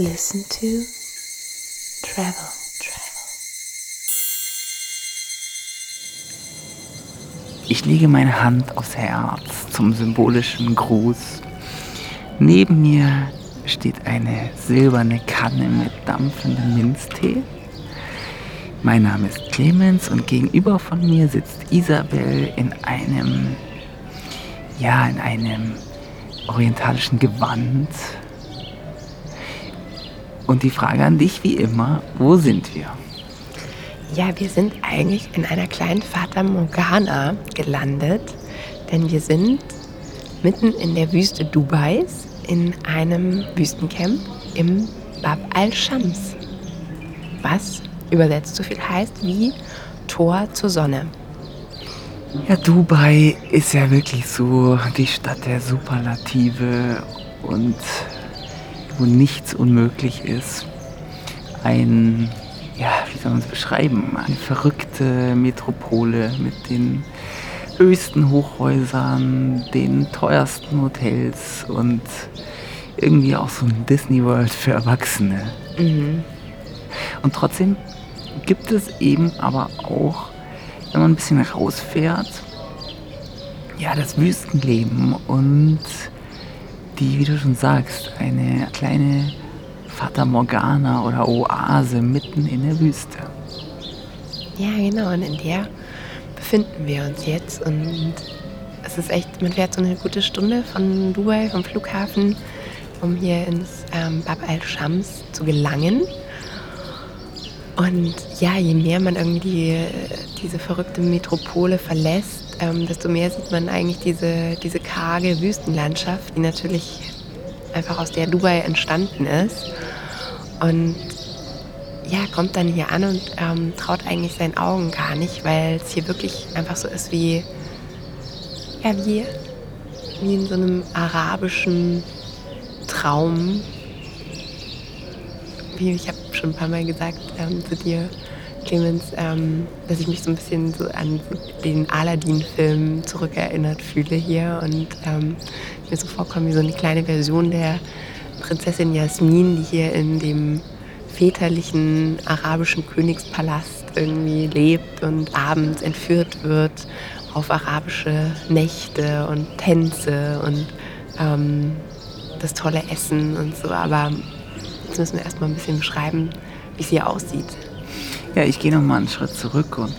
Listen to Travel. Ich lege meine Hand aufs Herz zum symbolischen Gruß. Neben mir steht eine silberne Kanne mit dampfendem Minztee. Mein Name ist Clemens und gegenüber von mir sitzt Isabel in einem, ja, in einem orientalischen Gewand. Und die Frage an dich wie immer, wo sind wir? Ja, wir sind eigentlich in einer kleinen Fata Morgana gelandet, denn wir sind mitten in der Wüste Dubais in einem Wüstencamp im Bab al-Shams, was übersetzt so viel heißt wie Tor zur Sonne. Ja, Dubai ist ja wirklich so die Stadt der Superlative und wo nichts unmöglich ist. Ein, ja, wie soll man es beschreiben? Eine verrückte Metropole mit den höchsten Hochhäusern, den teuersten Hotels und irgendwie auch so ein Disney World für Erwachsene. Mhm. Und trotzdem gibt es eben aber auch, wenn man ein bisschen rausfährt, ja, das Wüstenleben und die, wie du schon sagst, eine kleine Fata Morgana oder Oase mitten in der Wüste. Ja, genau, und in der befinden wir uns jetzt. Und es ist echt, man fährt so eine gute Stunde von Dubai, vom Flughafen, um hier ins ähm, Bab al-Shams zu gelangen. Und ja, je mehr man irgendwie die, diese verrückte Metropole verlässt, ähm, desto mehr sieht man eigentlich diese, diese karge Wüstenlandschaft, die natürlich einfach aus der Dubai entstanden ist. Und ja, kommt dann hier an und ähm, traut eigentlich seinen Augen gar nicht, weil es hier wirklich einfach so ist wie, ja, wie, wie in so einem arabischen Traum. Wie ich habe schon ein paar Mal gesagt ähm, zu dir, Clemens, ähm, dass ich mich so ein bisschen so an den Aladdin-Film zurückerinnert fühle hier und ähm, mir so vorkomme wie so eine kleine Version der Prinzessin Jasmin, die hier in dem väterlichen arabischen Königspalast irgendwie lebt und abends entführt wird auf arabische Nächte und Tänze und ähm, das tolle Essen und so. Aber jetzt müssen wir erstmal ein bisschen beschreiben, wie es hier aussieht. Ja, ich gehe noch mal einen Schritt zurück und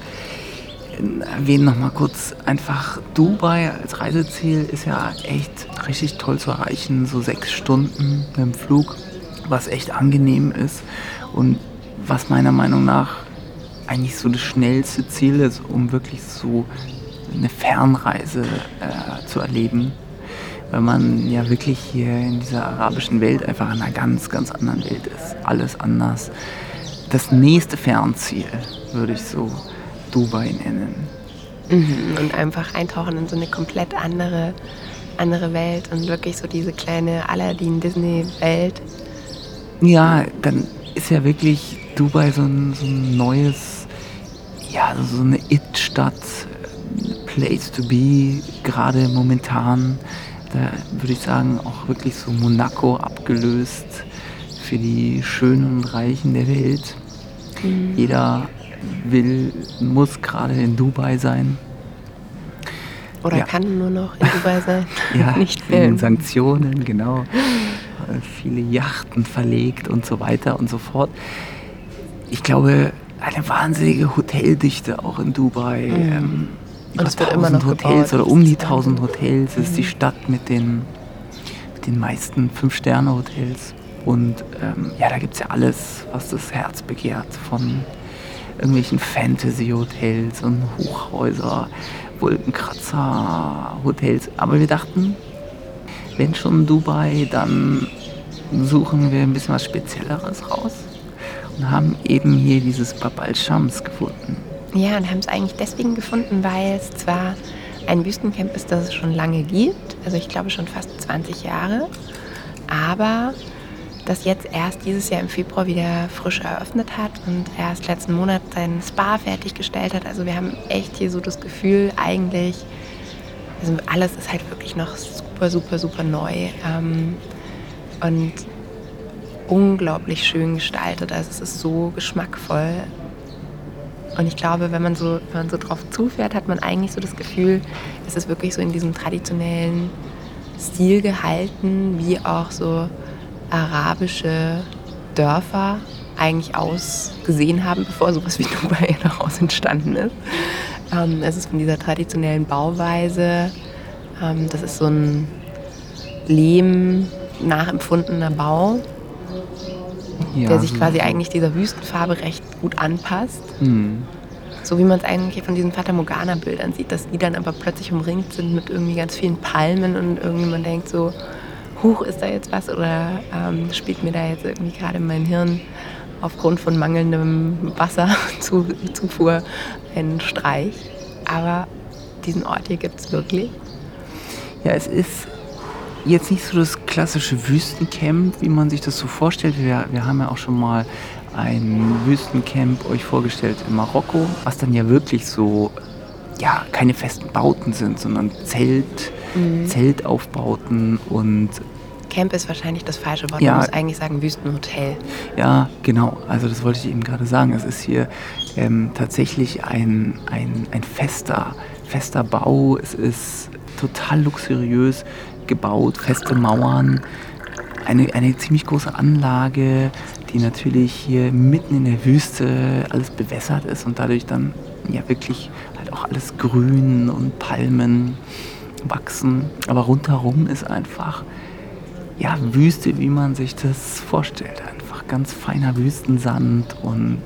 erwähne noch mal kurz einfach Dubai als Reiseziel ist ja echt richtig toll zu erreichen, so sechs Stunden mit dem Flug was echt angenehm ist und was meiner Meinung nach eigentlich so das schnellste Ziel ist, um wirklich so eine Fernreise äh, zu erleben. Weil man ja wirklich hier in dieser arabischen Welt einfach in einer ganz, ganz anderen Welt ist. Alles anders. Das nächste Fernziel würde ich so Dubai nennen. Mhm, und einfach eintauchen in so eine komplett andere, andere Welt und wirklich so diese kleine Aladdin-Disney-Welt ja, dann ist ja wirklich Dubai so ein, so ein neues, ja, so eine It-Stadt, Place to be, gerade momentan. Da würde ich sagen, auch wirklich so Monaco abgelöst für die Schönen und Reichen der Welt. Mhm. Jeder will, muss gerade in Dubai sein. Oder ja. kann nur noch in Dubai sein. ja, nicht wegen Sanktionen, genau viele Yachten verlegt und so weiter und so fort. Ich glaube, eine wahnsinnige Hoteldichte auch in Dubai. Mhm. Ähm, und es wird immer noch Hotels gebaut, oder um die 1000 Hotels mhm. ist die mhm. Stadt mit den, mit den meisten Fünf-Sterne-Hotels. Und ähm, ja, da gibt es ja alles, was das Herz begehrt. Von irgendwelchen Fantasy-Hotels und Hochhäuser, Wolkenkratzer-Hotels. Aber wir dachten, wenn schon Dubai, dann suchen wir ein bisschen was Spezielleres raus und haben eben hier dieses Bab al-Shams gefunden. Ja, und haben es eigentlich deswegen gefunden, weil es zwar ein Wüstencamp ist, das es schon lange gibt, also ich glaube schon fast 20 Jahre, aber das jetzt erst dieses Jahr im Februar wieder frisch eröffnet hat und erst letzten Monat sein Spa fertiggestellt hat. Also wir haben echt hier so das Gefühl, eigentlich, also alles ist halt wirklich noch super, super, super neu. Ähm, und unglaublich schön gestaltet. Also es ist so geschmackvoll. Und ich glaube, wenn man so, wenn man so drauf zufährt, hat man eigentlich so das Gefühl, es ist wirklich so in diesem traditionellen Stil gehalten, wie auch so arabische Dörfer eigentlich ausgesehen haben, bevor sowas wie Dubai daraus entstanden ist. Ähm, es ist von dieser traditionellen Bauweise. Ähm, das ist so ein Lehm nachempfundener Bau, ja, der sich quasi eigentlich dieser Wüstenfarbe recht gut anpasst. Mhm. So wie man es eigentlich von diesen Fata Morgana-Bildern sieht, dass die dann aber plötzlich umringt sind mit irgendwie ganz vielen Palmen und irgendjemand denkt so, huch, ist da jetzt was oder ähm, spielt mir da jetzt irgendwie gerade mein Hirn aufgrund von mangelndem Wasserzufuhr einen Streich. Aber diesen Ort hier gibt es wirklich. Ja, es ist jetzt nicht so das klassische Wüstencamp, wie man sich das so vorstellt. Wir, wir haben ja auch schon mal ein Wüstencamp euch vorgestellt in Marokko, was dann ja wirklich so, ja, keine festen Bauten sind, sondern Zelt, mhm. Zeltaufbauten und Camp ist wahrscheinlich das falsche Wort. Ja, Man muss eigentlich sagen Wüstenhotel. Ja, genau. Also das wollte ich eben gerade sagen. Es ist hier ähm, tatsächlich ein, ein, ein fester, fester Bau. Es ist total luxuriös gebaut, feste Mauern, eine, eine ziemlich große Anlage, die natürlich hier mitten in der Wüste alles bewässert ist und dadurch dann ja wirklich halt auch alles grün und Palmen wachsen. Aber rundherum ist einfach ja, Wüste, wie man sich das vorstellt. Einfach ganz feiner Wüstensand und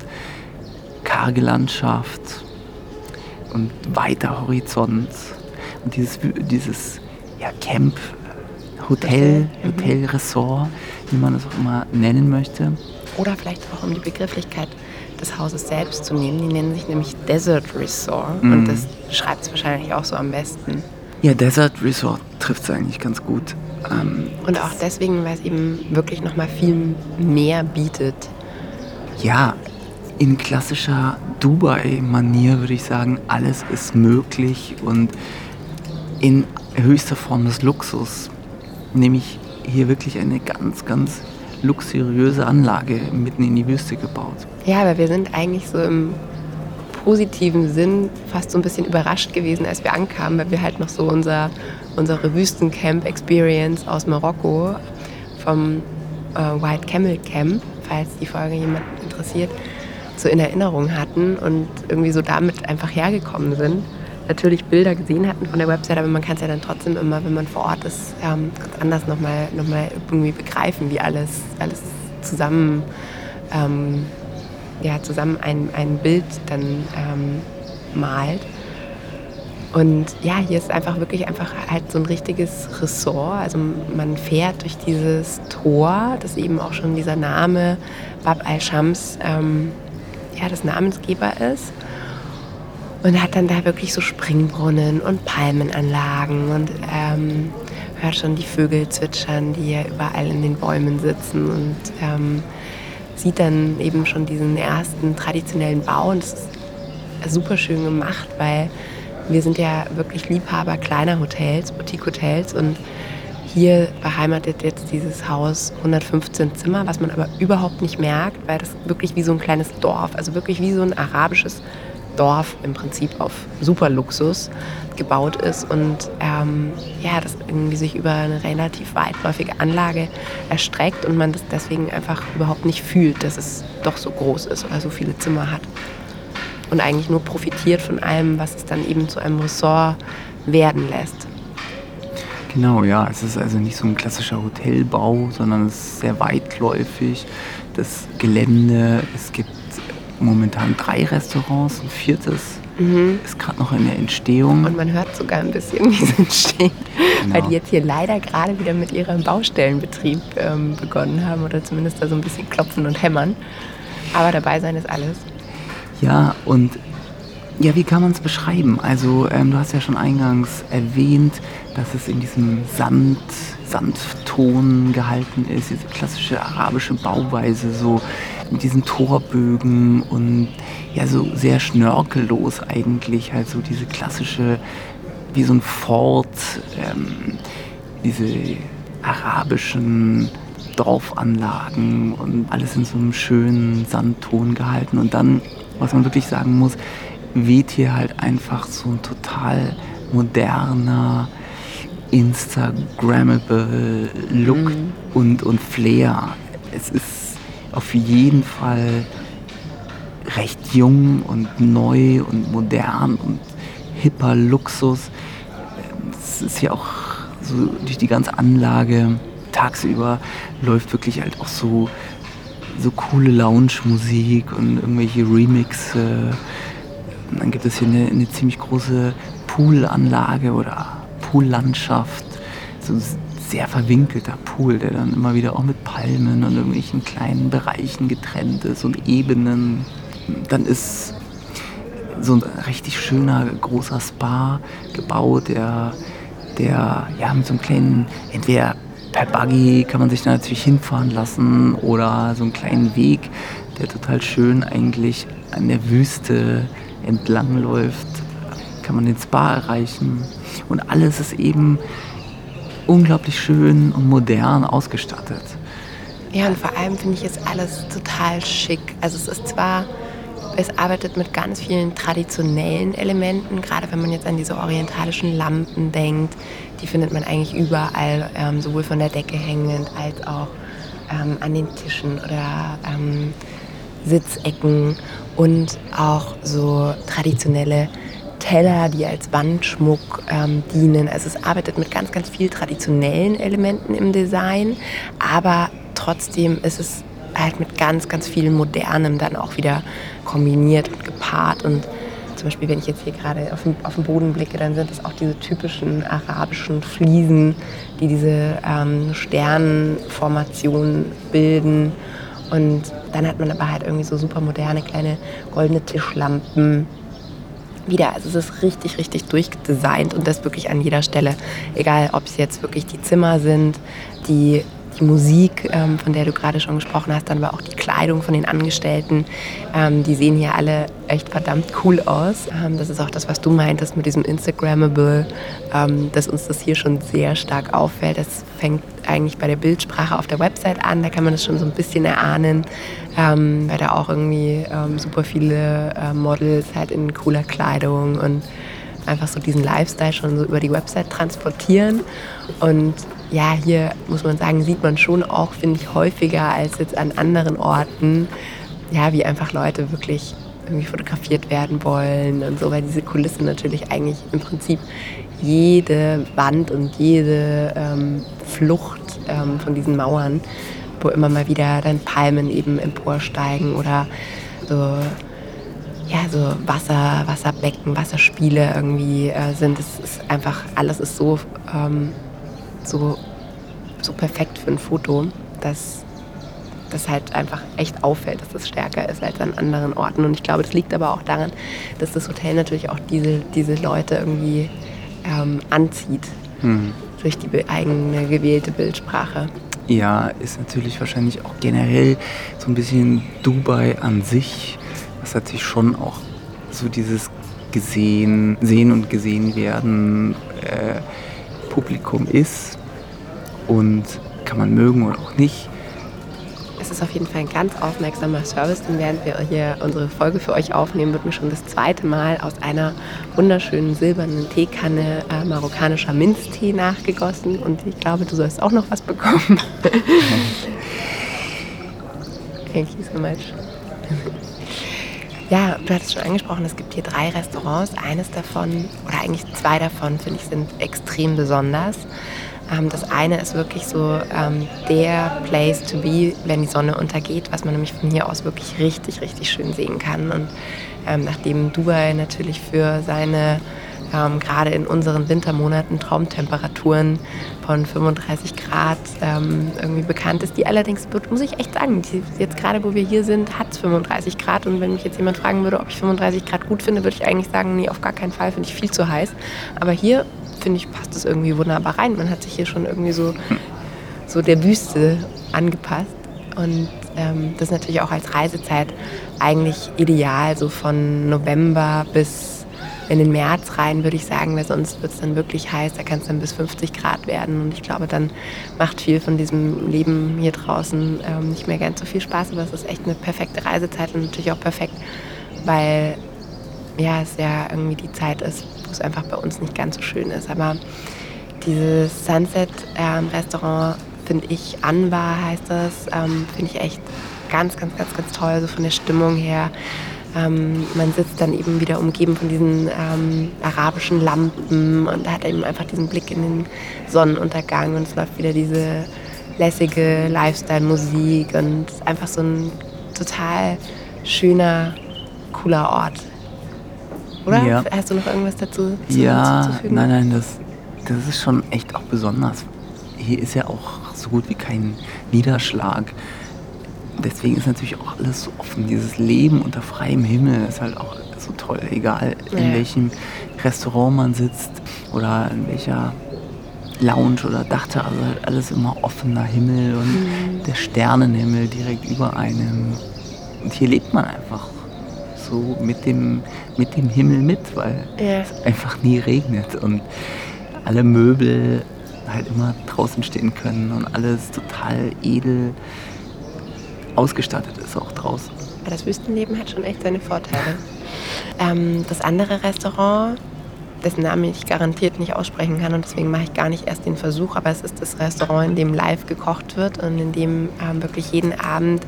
karge Landschaft und weiter Horizont. Und dieses, dieses ja, Camp, Hotel, mhm. Hotel, Resort, wie man es auch immer nennen möchte. Oder vielleicht auch um die Begrifflichkeit des Hauses selbst zu nehmen. Die nennen sich nämlich Desert Resort. Mhm. Und das schreibt es wahrscheinlich auch so am besten. Ja, Desert Resort trifft es eigentlich ganz gut. Ähm, und auch deswegen, weil es eben wirklich noch mal viel mehr bietet. Ja, in klassischer Dubai-Manier würde ich sagen, alles ist möglich und in höchster Form des Luxus. Nämlich hier wirklich eine ganz, ganz luxuriöse Anlage mitten in die Wüste gebaut. Ja, aber wir sind eigentlich so im positiven Sinn fast so ein bisschen überrascht gewesen, als wir ankamen, weil wir halt noch so unser, unsere Wüstencamp-Experience aus Marokko vom äh, White Camel Camp, falls die Folge jemand interessiert, so in Erinnerung hatten und irgendwie so damit einfach hergekommen sind. Natürlich Bilder gesehen hatten von der Website, aber man kann es ja dann trotzdem immer, wenn man vor Ort ist, ähm, ganz anders nochmal noch mal irgendwie begreifen, wie alles, alles zusammen ähm, ja, zusammen ein, ein Bild dann ähm, malt. Und ja, hier ist einfach wirklich einfach halt so ein richtiges Ressort. Also man fährt durch dieses Tor, das eben auch schon dieser Name Bab al-Shams ähm, ja, das Namensgeber ist. Und hat dann da wirklich so Springbrunnen und Palmenanlagen und ähm, hört schon die Vögel zwitschern, die ja überall in den Bäumen sitzen und ähm, sieht dann eben schon diesen ersten traditionellen Bau und das ist super schön gemacht, weil wir sind ja wirklich Liebhaber kleiner Hotels, Boutique-Hotels und hier beheimatet jetzt dieses Haus 115 Zimmer, was man aber überhaupt nicht merkt, weil das wirklich wie so ein kleines Dorf, also wirklich wie so ein arabisches Dorf im Prinzip auf Superluxus gebaut ist und ähm, ja, das irgendwie sich über eine relativ weitläufige Anlage erstreckt und man das deswegen einfach überhaupt nicht fühlt, dass es doch so groß ist oder so viele Zimmer hat. Und eigentlich nur profitiert von allem, was es dann eben zu einem Ressort werden lässt. Genau, ja, es ist also nicht so ein klassischer Hotelbau, sondern es ist sehr weitläufig. Das Gelände, es gibt momentan drei Restaurants, ein viertes mhm. ist gerade noch in der Entstehung. Und man hört sogar ein bisschen, wie sie entstehen, genau. weil die jetzt hier leider gerade wieder mit ihrem Baustellenbetrieb ähm, begonnen haben oder zumindest da so ein bisschen klopfen und hämmern. Aber dabei sein ist alles. Ja, und ja, wie kann man es beschreiben? Also, ähm, du hast ja schon eingangs erwähnt, dass es in diesem Sand, Sandton gehalten ist, diese klassische arabische Bauweise, so mit diesen Torbögen und ja, so sehr schnörkellos eigentlich, halt so diese klassische, wie so ein Fort, ähm, diese arabischen Dorfanlagen und alles in so einem schönen Sandton gehalten. Und dann, was man wirklich sagen muss, weht hier halt einfach so ein total moderner, Instagrammable Look mhm. und, und Flair. Es ist auf jeden Fall recht jung und neu und modern und hipper Luxus. Es ist ja auch so durch die ganze Anlage tagsüber läuft wirklich halt auch so, so coole Lounge-Musik und irgendwelche Remixe. Und dann gibt es hier eine, eine ziemlich große Poolanlage oder Poollandschaft. So sehr verwinkelter Pool, der dann immer wieder auch mit Palmen und irgendwelchen kleinen Bereichen getrennt ist und Ebenen. Dann ist so ein richtig schöner großer Spa gebaut, der, der ja mit so einem kleinen, entweder per Buggy kann man sich da natürlich hinfahren lassen oder so einen kleinen Weg, der total schön eigentlich an der Wüste entlang läuft, kann man den Spa erreichen. Und alles ist eben unglaublich schön und modern ausgestattet. Ja, und vor allem finde ich ist alles total schick. Also es ist zwar es arbeitet mit ganz vielen traditionellen Elementen, gerade wenn man jetzt an diese orientalischen Lampen denkt. Die findet man eigentlich überall, ähm, sowohl von der Decke hängend als auch ähm, an den Tischen oder ähm, Sitzecken und auch so traditionelle Teller, die als Wandschmuck ähm, dienen. Also es arbeitet mit ganz, ganz viel traditionellen Elementen im Design, aber trotzdem ist es halt mit ganz, ganz viel Modernem dann auch wieder kombiniert und gepaart. Und zum Beispiel, wenn ich jetzt hier gerade auf den, auf den Boden blicke, dann sind es auch diese typischen arabischen Fliesen, die diese ähm, Sternenformationen bilden. Und dann hat man aber halt irgendwie so super moderne kleine goldene Tischlampen. Wieder, also es ist richtig, richtig durchdesignt und das wirklich an jeder Stelle. Egal, ob es jetzt wirklich die Zimmer sind, die die Musik, ähm, von der du gerade schon gesprochen hast, dann aber auch die Kleidung von den Angestellten. Ähm, die sehen hier alle echt verdammt cool aus. Ähm, das ist auch das, was du meintest mit diesem Instagrammable, ähm, dass uns das hier schon sehr stark auffällt. Das fängt eigentlich bei der Bildsprache auf der Website an. Da kann man das schon so ein bisschen erahnen, ähm, weil da auch irgendwie ähm, super viele äh, Models halt in cooler Kleidung und einfach so diesen Lifestyle schon so über die Website transportieren. Und ja, hier muss man sagen, sieht man schon auch, finde ich, häufiger als jetzt an anderen Orten, ja, wie einfach Leute wirklich irgendwie fotografiert werden wollen und so, weil diese Kulisse natürlich eigentlich im Prinzip jede Wand und jede ähm, Flucht ähm, von diesen Mauern, wo immer mal wieder dann Palmen eben emporsteigen oder so, ja, so Wasser, Wasserbecken, Wasserspiele irgendwie äh, sind. Es ist einfach, alles ist so ähm, so, so perfekt für ein Foto, dass das halt einfach echt auffällt, dass das stärker ist als an anderen Orten. Und ich glaube, das liegt aber auch daran, dass das Hotel natürlich auch diese, diese Leute irgendwie ähm, anzieht mhm. Durch die eigene gewählte Bildsprache. Ja, ist natürlich wahrscheinlich auch generell so ein bisschen Dubai an sich, was natürlich schon auch so dieses gesehen, sehen und gesehen werden äh, Publikum ist und kann man mögen oder auch nicht. Es ist auf jeden Fall ein ganz aufmerksamer Service, denn während wir hier unsere Folge für euch aufnehmen, wird mir schon das zweite Mal aus einer wunderschönen silbernen Teekanne äh, marokkanischer Minztee nachgegossen und ich glaube, du sollst auch noch was bekommen. Thank you so much. Ja, du hattest schon angesprochen, es gibt hier drei Restaurants. Eines davon, oder eigentlich zwei davon, finde ich, sind extrem besonders. Ähm, das eine ist wirklich so ähm, der Place to be, wenn die Sonne untergeht, was man nämlich von hier aus wirklich richtig, richtig schön sehen kann. Und ähm, nachdem Dubai natürlich für seine ähm, gerade in unseren Wintermonaten Traumtemperaturen von 35 Grad ähm, irgendwie bekannt ist, die allerdings, muss ich echt sagen, jetzt gerade wo wir hier sind, hat es 35 Grad und wenn mich jetzt jemand fragen würde, ob ich 35 Grad gut finde, würde ich eigentlich sagen, nee, auf gar keinen Fall, finde ich viel zu heiß. Aber hier, finde ich, passt es irgendwie wunderbar rein. Man hat sich hier schon irgendwie so, so der Wüste angepasst und ähm, das ist natürlich auch als Reisezeit eigentlich ideal, so von November bis in den März rein, würde ich sagen, weil sonst wird es dann wirklich heiß. Da kann es dann bis 50 Grad werden. Und ich glaube, dann macht viel von diesem Leben hier draußen ähm, nicht mehr ganz so viel Spaß. Aber es ist echt eine perfekte Reisezeit und natürlich auch perfekt, weil ja, es ja irgendwie die Zeit ist, es einfach bei uns nicht ganz so schön ist. Aber dieses Sunset-Restaurant, ähm, finde ich, Anwar heißt das, ähm, finde ich echt ganz, ganz, ganz, ganz toll, so von der Stimmung her. Ähm, man sitzt dann eben wieder umgeben von diesen ähm, arabischen Lampen und hat eben einfach diesen Blick in den Sonnenuntergang und es läuft wieder diese lässige Lifestyle-Musik und einfach so ein total schöner, cooler Ort. Oder? Ja. Hast du noch irgendwas dazu zu, ja, zuzufügen? Nein, nein, das, das ist schon echt auch besonders. Hier ist ja auch so gut wie kein Niederschlag deswegen ist natürlich auch alles so offen. Dieses Leben unter freiem Himmel ist halt auch so toll. Egal in ja. welchem Restaurant man sitzt oder in welcher Lounge oder Dachterrasse, also halt alles immer offener Himmel und mhm. der Sternenhimmel direkt über einem. Und hier lebt man einfach so mit dem, mit dem Himmel mit, weil ja. es einfach nie regnet und alle Möbel halt immer draußen stehen können und alles total edel ausgestattet ist auch draußen. Das Wüstenleben hat schon echt seine Vorteile. Ähm, das andere Restaurant, dessen Namen ich garantiert nicht aussprechen kann und deswegen mache ich gar nicht erst den Versuch, aber es ist das Restaurant, in dem live gekocht wird und in dem ähm, wirklich jeden Abend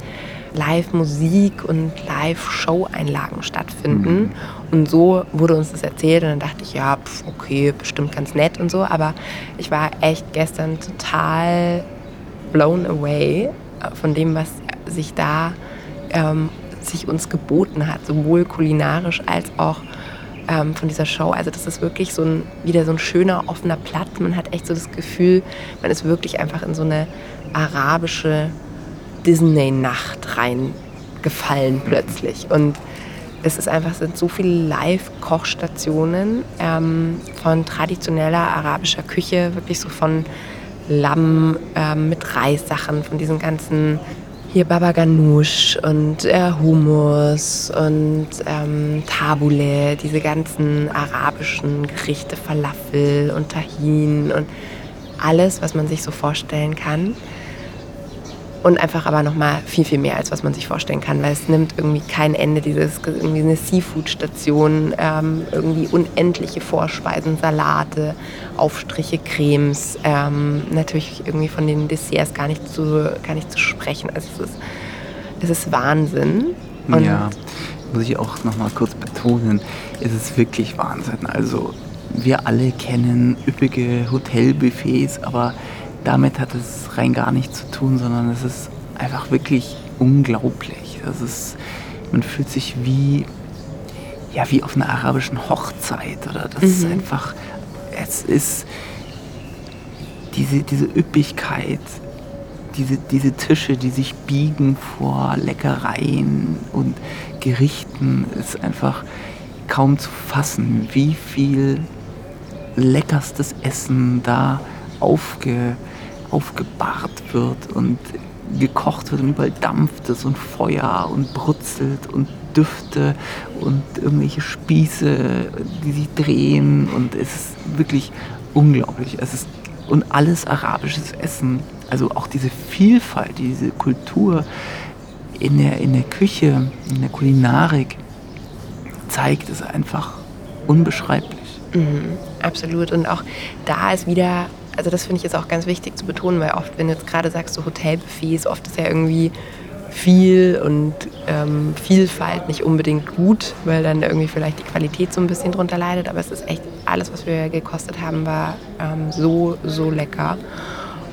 Live-Musik und Live-Show-Einlagen stattfinden. Mhm. Und so wurde uns das erzählt und dann dachte ich, ja, pf, okay, bestimmt ganz nett und so. Aber ich war echt gestern total blown away äh, von dem, was sich da ähm, sich uns geboten hat, sowohl kulinarisch als auch ähm, von dieser Show. Also das ist wirklich so ein, wieder so ein schöner, offener Platz. Man hat echt so das Gefühl, man ist wirklich einfach in so eine arabische Disney-Nacht reingefallen plötzlich. Und es ist einfach, es sind so viele Live-Kochstationen ähm, von traditioneller arabischer Küche, wirklich so von Lamm ähm, mit Reissachen, von diesen ganzen hier Baba Ganoush und äh, Hummus und ähm, Tabule, diese ganzen arabischen Gerichte, Falafel und Tahin und alles, was man sich so vorstellen kann und einfach aber nochmal viel, viel mehr, als was man sich vorstellen kann, weil es nimmt irgendwie kein Ende, dieses, irgendwie eine Seafood-Station, ähm, irgendwie unendliche Vorspeisen, Salate, Aufstriche, Cremes, ähm, natürlich irgendwie von den Desserts gar nicht zu, gar nicht zu sprechen. Also es ist, es ist Wahnsinn. Und ja, muss ich auch nochmal kurz betonen, es ist wirklich Wahnsinn. Also wir alle kennen üppige Hotelbuffets, aber damit hat es rein gar nichts zu tun, sondern es ist einfach wirklich unglaublich. Das ist, man fühlt sich wie, ja, wie auf einer arabischen Hochzeit. Oder das mhm. ist einfach, es ist diese, diese Üppigkeit, diese, diese Tische, die sich biegen vor Leckereien und Gerichten, ist einfach kaum zu fassen, wie viel leckerstes Essen da aufge, aufgebahrt wird und gekocht wird und überall dampft es und Feuer und brutzelt und Düfte und irgendwelche Spieße, die sich drehen und es ist wirklich unglaublich. Es ist und alles arabisches Essen, also auch diese Vielfalt, diese Kultur in der, in der Küche, in der Kulinarik zeigt es einfach unbeschreiblich. Mhm, absolut. Und auch da ist wieder also das finde ich jetzt auch ganz wichtig zu betonen, weil oft, wenn du jetzt gerade sagst, so Hotelbuffets, oft ist ja irgendwie viel und ähm, Vielfalt nicht unbedingt gut, weil dann irgendwie vielleicht die Qualität so ein bisschen drunter leidet. Aber es ist echt, alles, was wir gekostet haben, war ähm, so, so lecker.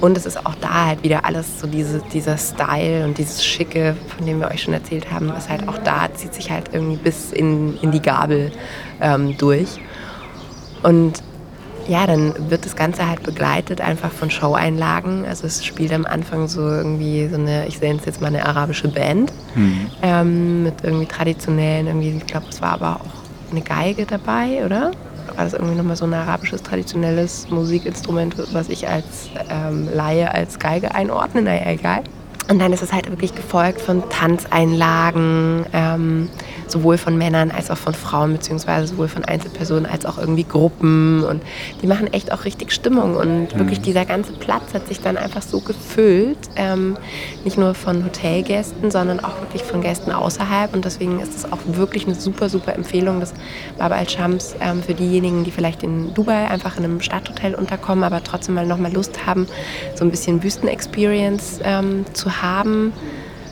Und es ist auch da halt wieder alles so diese, dieser Style und dieses Schicke, von dem wir euch schon erzählt haben, was halt auch da zieht sich halt irgendwie bis in, in die Gabel ähm, durch. Und ja, dann wird das Ganze halt begleitet einfach von Show-Einlagen. Also es spielt am Anfang so irgendwie so eine, ich es jetzt mal eine arabische Band mhm. ähm, mit irgendwie traditionellen, irgendwie, ich glaube, es war aber auch eine Geige dabei, oder? War das irgendwie nochmal so ein arabisches traditionelles Musikinstrument, was ich als ähm, Laie als Geige einordne? Naja, egal. Und dann ist es halt wirklich gefolgt von Tanzeinlagen, ähm, sowohl von Männern als auch von Frauen, beziehungsweise sowohl von Einzelpersonen als auch irgendwie Gruppen. Und die machen echt auch richtig Stimmung. Und mhm. wirklich dieser ganze Platz hat sich dann einfach so gefüllt. Ähm, nicht nur von Hotelgästen, sondern auch wirklich von Gästen außerhalb. Und deswegen ist es auch wirklich eine super, super Empfehlung des Baba al-Shams ähm, für diejenigen, die vielleicht in Dubai einfach in einem Stadthotel unterkommen, aber trotzdem mal nochmal Lust haben, so ein bisschen Wüsten-Experience ähm, zu haben.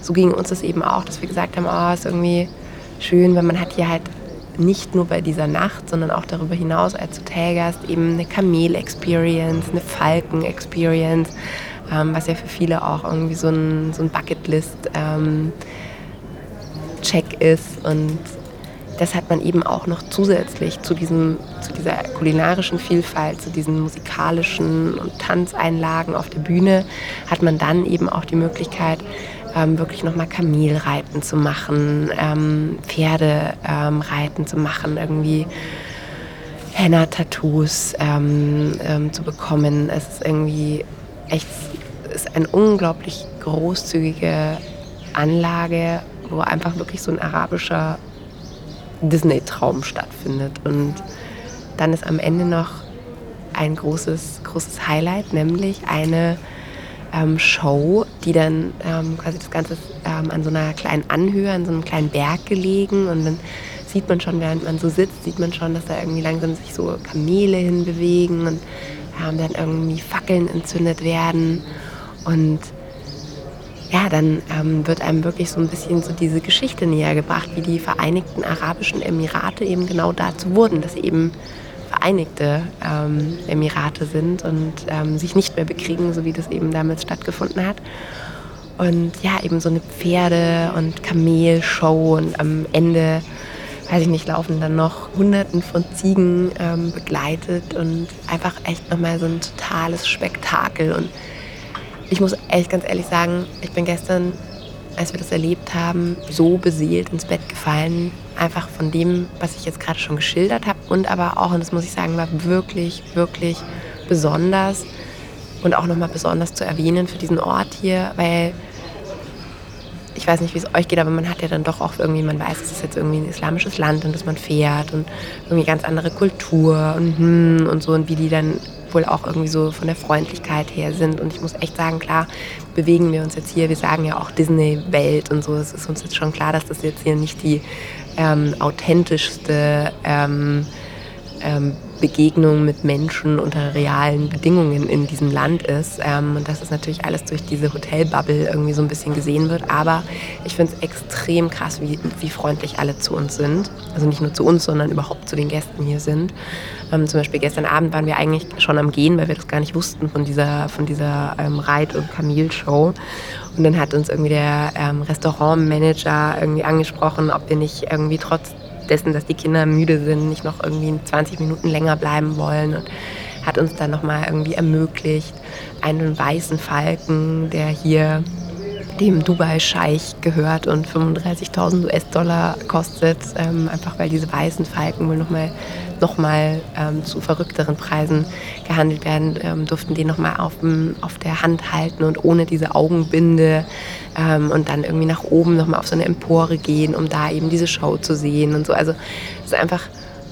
So ging uns das eben auch, dass wir gesagt haben, oh, ist irgendwie schön, weil man hat hier halt nicht nur bei dieser Nacht, sondern auch darüber hinaus als Hotelgast eben eine Kamel-Experience, eine Falken-Experience, ähm, was ja für viele auch irgendwie so ein, so ein Bucketlist-Check ähm, ist. Und das hat man eben auch noch zusätzlich zu, diesem, zu dieser kulinarischen Vielfalt, zu diesen musikalischen und Tanzeinlagen auf der Bühne, hat man dann eben auch die Möglichkeit, ähm, wirklich nochmal Kamelreiten zu machen, ähm, Pferdereiten ähm, zu machen, irgendwie Henna-Tattoos ähm, ähm, zu bekommen. Es ist irgendwie echt, ist eine unglaublich großzügige Anlage, wo einfach wirklich so ein arabischer Disney-Traum stattfindet. Und dann ist am Ende noch ein großes, großes Highlight, nämlich eine ähm, Show, die dann ähm, quasi das Ganze ähm, an so einer kleinen Anhöhe, an so einem kleinen Berg gelegen und dann sieht man schon, während man so sitzt, sieht man schon, dass da irgendwie langsam sich so Kamele hinbewegen und ähm, dann irgendwie Fackeln entzündet werden und ja, dann ähm, wird einem wirklich so ein bisschen so diese Geschichte näher gebracht, wie die Vereinigten Arabischen Emirate eben genau dazu wurden, dass eben Vereinigte ähm, Emirate sind und ähm, sich nicht mehr bekriegen, so wie das eben damals stattgefunden hat. Und ja, eben so eine Pferde- und Kamelshow und am Ende, weiß ich nicht, laufen dann noch Hunderten von Ziegen ähm, begleitet und einfach echt nochmal so ein totales Spektakel. Und ich muss echt ganz ehrlich sagen, ich bin gestern als wir das erlebt haben, so beseelt ins Bett gefallen. Einfach von dem, was ich jetzt gerade schon geschildert habe. Und aber auch, und das muss ich sagen, war wirklich, wirklich besonders. Und auch nochmal besonders zu erwähnen für diesen Ort hier, weil ich weiß nicht, wie es euch geht, aber man hat ja dann doch auch irgendwie, man weiß, es ist jetzt irgendwie ein islamisches Land und dass man fährt und irgendwie ganz andere Kultur und hm und so und wie die dann wohl auch irgendwie so von der Freundlichkeit her sind. Und ich muss echt sagen, klar, bewegen wir uns jetzt hier, wir sagen ja auch Disney-Welt und so. Es ist uns jetzt schon klar, dass das jetzt hier nicht die ähm, authentischste ähm, ähm, Begegnung mit Menschen unter realen Bedingungen in diesem Land ist. Ähm, und dass es natürlich alles durch diese Hotelbubble irgendwie so ein bisschen gesehen wird. Aber ich finde es extrem krass, wie, wie freundlich alle zu uns sind. Also nicht nur zu uns, sondern überhaupt zu den Gästen hier sind. Ähm, zum Beispiel gestern Abend waren wir eigentlich schon am Gehen, weil wir das gar nicht wussten von dieser, von dieser ähm, Reit- und Kamil-Show. Und dann hat uns irgendwie der ähm, Restaurantmanager irgendwie angesprochen, ob wir nicht irgendwie trotz dessen, dass die Kinder müde sind, nicht noch irgendwie 20 Minuten länger bleiben wollen und hat uns dann nochmal irgendwie ermöglicht, einen weißen Falken, der hier dem Dubai-Scheich gehört und 35.000 US-Dollar kostet, ähm, einfach weil diese weißen Falken wohl nochmal noch mal, ähm, zu verrückteren Preisen gehandelt werden, ähm, durften den nochmal auf, auf der Hand halten und ohne diese Augenbinde ähm, und dann irgendwie nach oben nochmal auf so eine Empore gehen, um da eben diese Show zu sehen und so. Also es ist einfach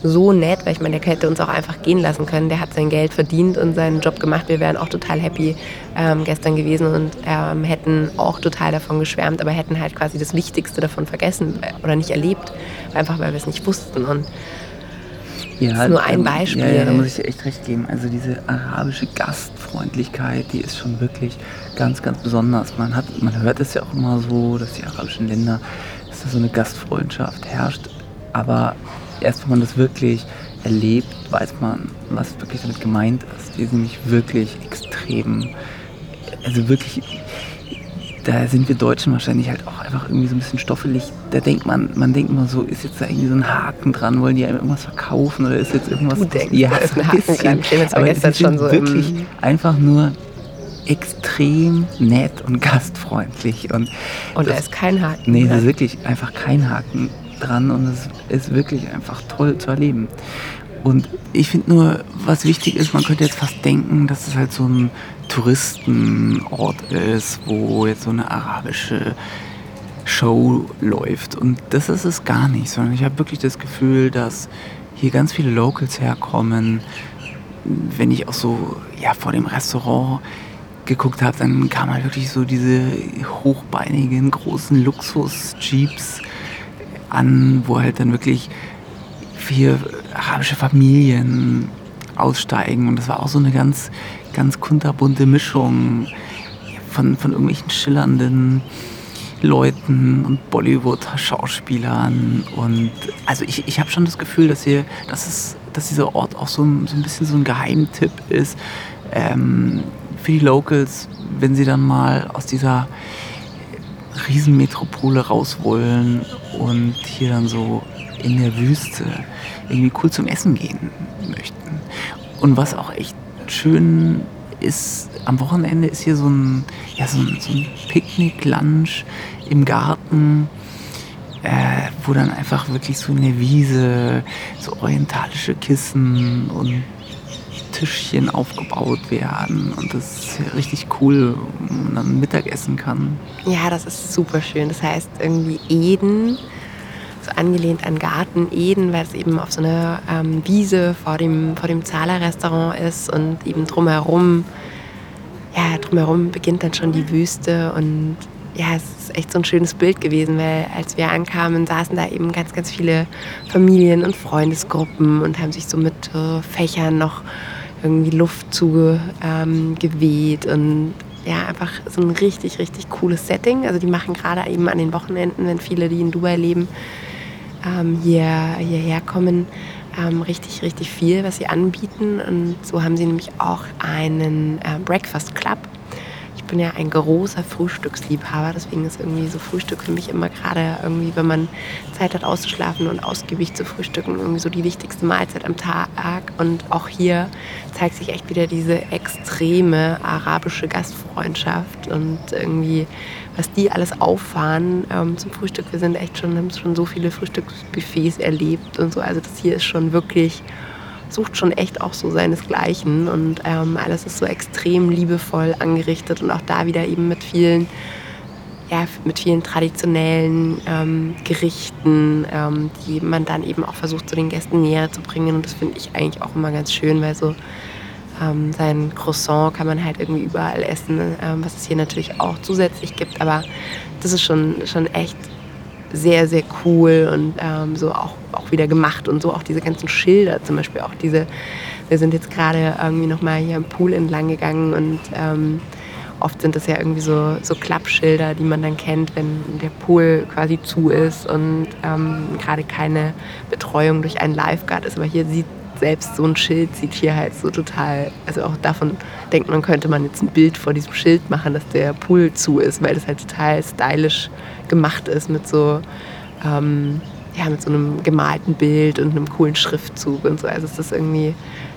so nett, weil ich meine, der hätte uns auch einfach gehen lassen können. Der hat sein Geld verdient und seinen Job gemacht. Wir wären auch total happy ähm, gestern gewesen und ähm, hätten auch total davon geschwärmt, aber hätten halt quasi das Wichtigste davon vergessen oder nicht erlebt, einfach weil wir es nicht wussten. Und ja, das ist nur ein Beispiel. Ja, ja, da muss ich dir echt recht geben. Also diese arabische Gastfreundlichkeit, die ist schon wirklich ganz, ganz besonders. Man, hat, man hört es ja auch immer so, dass die arabischen Länder, dass da so eine Gastfreundschaft herrscht. Aber erst wenn man das wirklich erlebt, weiß man, was wirklich damit gemeint ist. Die sind nämlich wirklich extrem, also wirklich da sind wir Deutschen wahrscheinlich halt auch einfach irgendwie so ein bisschen stoffelig. Da denkt man, man denkt immer so, ist jetzt da irgendwie so ein Haken dran, wollen die einem irgendwas verkaufen oder ist jetzt irgendwas. Du denkst, ja, da ist ein Haken dran. Ich aber es schon so wirklich einfach nur extrem nett und gastfreundlich. Und, und da ist kein Haken. Nee, da ist wirklich einfach kein Haken dran und es ist wirklich einfach toll zu erleben. Und ich finde nur, was wichtig ist, man könnte jetzt fast denken, dass es halt so ein Touristenort ist, wo jetzt so eine arabische Show läuft. Und das ist es gar nicht, sondern ich habe wirklich das Gefühl, dass hier ganz viele Locals herkommen. Wenn ich auch so ja, vor dem Restaurant geguckt habe, dann kamen halt wirklich so diese hochbeinigen, großen Luxus-Jeeps an, wo halt dann wirklich vier arabische Familien aussteigen. Und das war auch so eine ganz, ganz kunterbunte Mischung von, von irgendwelchen schillernden Leuten und Bollywood-Schauspielern. Und also ich, ich habe schon das Gefühl, dass hier, dass es, dass dieser Ort auch so ein, so ein bisschen so ein Geheimtipp ist ähm, für die Locals, wenn sie dann mal aus dieser Riesenmetropole raus wollen und hier dann so in der Wüste irgendwie cool zum Essen gehen möchten. Und was auch echt schön ist, am Wochenende ist hier so ein, ja, so ein, so ein Picknick-Lunch im Garten, äh, wo dann einfach wirklich so eine Wiese, so orientalische Kissen und Tischchen aufgebaut werden und das ist richtig cool, wo man dann Mittag essen kann. Ja, das ist super schön. Das heißt irgendwie Eden, so angelehnt an Garten Eden, weil es eben auf so einer ähm, Wiese vor dem, vor dem Zahler-Restaurant ist und eben drumherum, ja, drumherum beginnt dann schon die Wüste und ja, es ist echt so ein schönes Bild gewesen, weil als wir ankamen, saßen da eben ganz, ganz viele Familien und Freundesgruppen und haben sich so mit äh, Fächern noch irgendwie Luft zugeweht ähm, und ja, einfach so ein richtig, richtig cooles Setting. Also die machen gerade eben an den Wochenenden, wenn viele, die in Dubai leben, ähm, hier, hierher kommen, ähm, richtig, richtig viel, was sie anbieten. Und so haben sie nämlich auch einen äh, Breakfast Club bin ja ein großer Frühstücksliebhaber, deswegen ist irgendwie so Frühstück für mich immer gerade irgendwie, wenn man Zeit hat auszuschlafen und ausgiebig zu frühstücken, irgendwie so die wichtigste Mahlzeit am Tag. Und auch hier zeigt sich echt wieder diese extreme arabische Gastfreundschaft und irgendwie, was die alles auffahren ähm, zum Frühstück. Wir sind echt schon, haben schon so viele Frühstücksbuffets erlebt und so. Also das hier ist schon wirklich sucht schon echt auch so seinesgleichen. Und ähm, alles ist so extrem liebevoll angerichtet und auch da wieder eben mit vielen, ja, mit vielen traditionellen ähm, Gerichten, ähm, die man dann eben auch versucht, so den Gästen näher zu bringen. Und das finde ich eigentlich auch immer ganz schön, weil so ähm, sein Croissant kann man halt irgendwie überall essen, ähm, was es hier natürlich auch zusätzlich gibt, aber das ist schon, schon echt sehr, sehr cool und ähm, so auch, auch wieder gemacht und so auch diese ganzen Schilder, zum Beispiel auch diese, wir sind jetzt gerade irgendwie nochmal hier am Pool entlang gegangen und ähm, oft sind das ja irgendwie so, so Klappschilder, die man dann kennt, wenn der Pool quasi zu ist und ähm, gerade keine Betreuung durch einen Lifeguard ist. Aber hier sieht selbst so ein Schild sieht hier halt so total, also auch davon denkt man, könnte man jetzt ein Bild vor diesem Schild machen, dass der Pool zu ist, weil das halt total stylisch gemacht ist mit so, ähm, ja, mit so einem gemalten Bild und einem coolen Schriftzug und so. Also es ist irgendwie,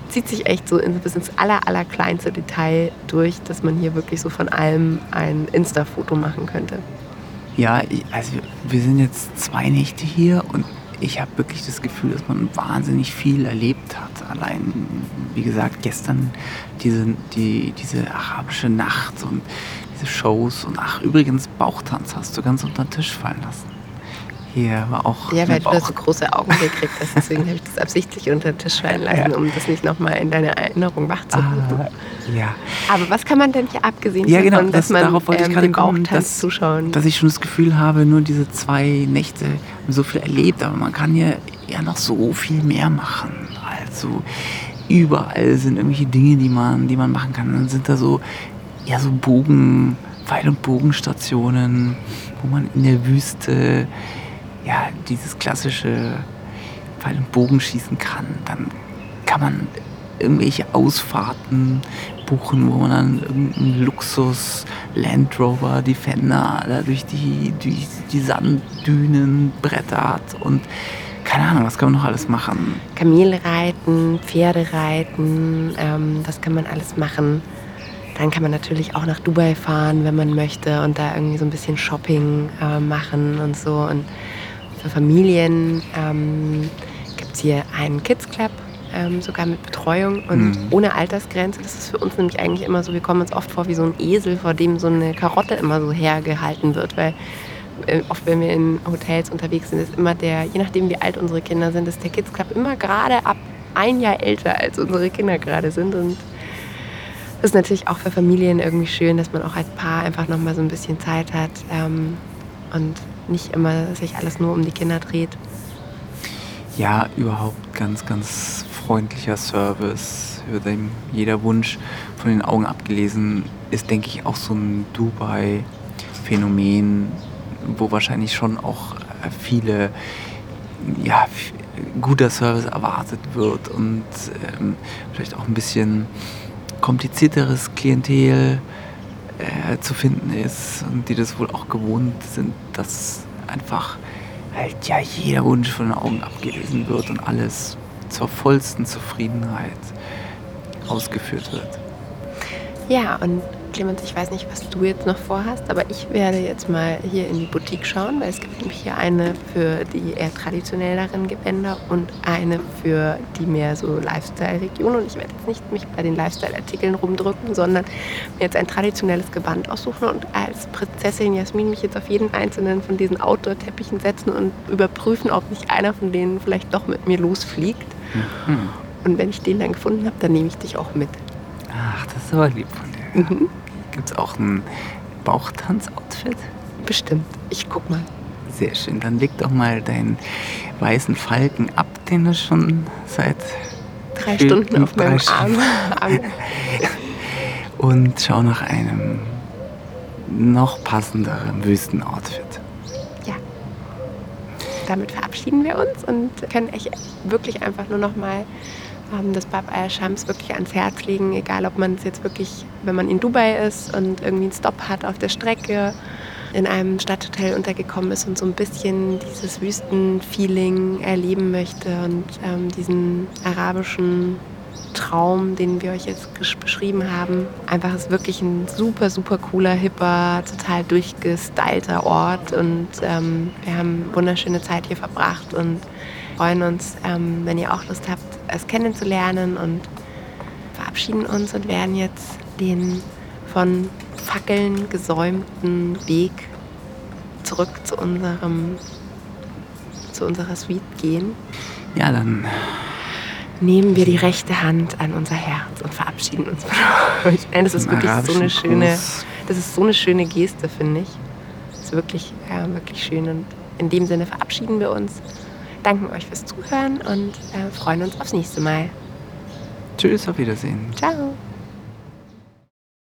zieht sich echt so bis ins aller, aller kleinste Detail durch, dass man hier wirklich so von allem ein Insta-Foto machen könnte. Ja, also wir sind jetzt zwei Nächte hier und ich habe wirklich das Gefühl, dass man wahnsinnig viel erlebt hat. Allein, wie gesagt, gestern diese, die, diese arabische Nacht und diese Shows und ach, übrigens, Bauchtanz hast du ganz unter den Tisch fallen lassen. Hier war auch. Ja, weil du da so große Augen gekriegt hast. Deswegen habe ich das absichtlich unter den Tisch fallen lassen, ja. um das nicht nochmal in deine Erinnerung wachzurufen. Ah, ja. Aber was kann man denn hier abgesehen ja, genau, davon, das, dass man darauf wollte ich ähm, gerade dem kommen, dass, zuschauen? Dass ich schon das Gefühl habe, nur diese zwei Nächte so viel erlebt, aber man kann hier ja noch so viel mehr machen. Also überall sind irgendwelche Dinge, die man, die man machen kann. Dann sind da so, ja, so Bogen, Pfeil- und Bogenstationen, wo man in der Wüste ja, dieses klassische Pfeil- und Bogen schießen kann. Dann kann man irgendwelche Ausfahrten buchen, wo man dann irgendeinen Luxus Land Rover Defender da durch die, durch die Sanddünen brettert und keine Ahnung, was kann man noch alles machen? Kamelreiten, Pferdereiten, ähm, das kann man alles machen. Dann kann man natürlich auch nach Dubai fahren, wenn man möchte und da irgendwie so ein bisschen Shopping äh, machen und so. Und für Familien ähm, gibt es hier einen Kids Club, ähm, sogar mit Betreuung und Mhm. ohne Altersgrenze. Das ist für uns nämlich eigentlich immer so, wir kommen uns oft vor wie so ein Esel, vor dem so eine Karotte immer so hergehalten wird, weil äh, oft, wenn wir in Hotels unterwegs sind, ist immer der, je nachdem wie alt unsere Kinder sind, ist der Kids Club immer gerade ab ein Jahr älter, als unsere Kinder gerade sind und das ist natürlich auch für Familien irgendwie schön, dass man auch als Paar einfach nochmal so ein bisschen Zeit hat ähm, und nicht immer sich alles nur um die Kinder dreht. Ja, überhaupt ganz, ganz freundlicher Service. Wird einem jeder Wunsch von den Augen abgelesen. Ist, denke ich, auch so ein Dubai-Phänomen, wo wahrscheinlich schon auch äh, viele, ja, guter Service erwartet wird und ähm, vielleicht auch ein bisschen komplizierteres Klientel äh, zu finden ist und die das wohl auch gewohnt sind, dass einfach halt ja jeder Wunsch von den Augen abgelesen wird und alles zur vollsten Zufriedenheit ausgeführt wird. Ja, und Clemens, ich weiß nicht, was du jetzt noch vorhast, aber ich werde jetzt mal hier in die Boutique schauen, weil es gibt nämlich hier eine für die eher traditionelleren Gewänder und eine für die mehr so Lifestyle-Region. Und ich werde jetzt nicht mich bei den Lifestyle-Artikeln rumdrücken, sondern mir jetzt ein traditionelles Gewand aussuchen und als Prinzessin Jasmin mich jetzt auf jeden einzelnen von diesen Outdoor-Teppichen setzen und überprüfen, ob nicht einer von denen vielleicht doch mit mir losfliegt. Hm. Und wenn ich den dann gefunden habe, dann nehme ich dich auch mit. Ach, das ist aber lieb von dir. Mhm. Gibt es auch ein Bauchtanz-Outfit? Bestimmt. Ich guck mal. Sehr schön. Dann leg doch mal deinen weißen Falken ab, den du schon seit drei Stunden auf meinem. Arm. und schau nach einem noch passenderen Wüstenoutfit. Damit verabschieden wir uns und können euch wirklich einfach nur noch mal ähm, das Bab Al Shams wirklich ans Herz legen, egal ob man es jetzt wirklich, wenn man in Dubai ist und irgendwie einen Stopp hat auf der Strecke, in einem Stadthotel untergekommen ist und so ein bisschen dieses Wüstenfeeling erleben möchte und ähm, diesen arabischen Traum, den wir euch jetzt beschrieben haben. Einfach ist wirklich ein super, super cooler, hipper, total durchgestylter Ort und ähm, wir haben wunderschöne Zeit hier verbracht und freuen uns, ähm, wenn ihr auch Lust habt, es kennenzulernen und verabschieden uns und werden jetzt den von Fackeln gesäumten Weg zurück zu unserem zu unserer Suite gehen. Ja, dann Nehmen wir die rechte Hand an unser Herz und verabschieden uns von euch. Nein, das ist wirklich so eine schöne, das ist so eine schöne Geste, finde ich. Das ist wirklich, ja, wirklich schön. Und in dem Sinne verabschieden wir uns, danken euch fürs Zuhören und äh, freuen uns aufs nächste Mal. Tschüss, auf Wiedersehen. Ciao.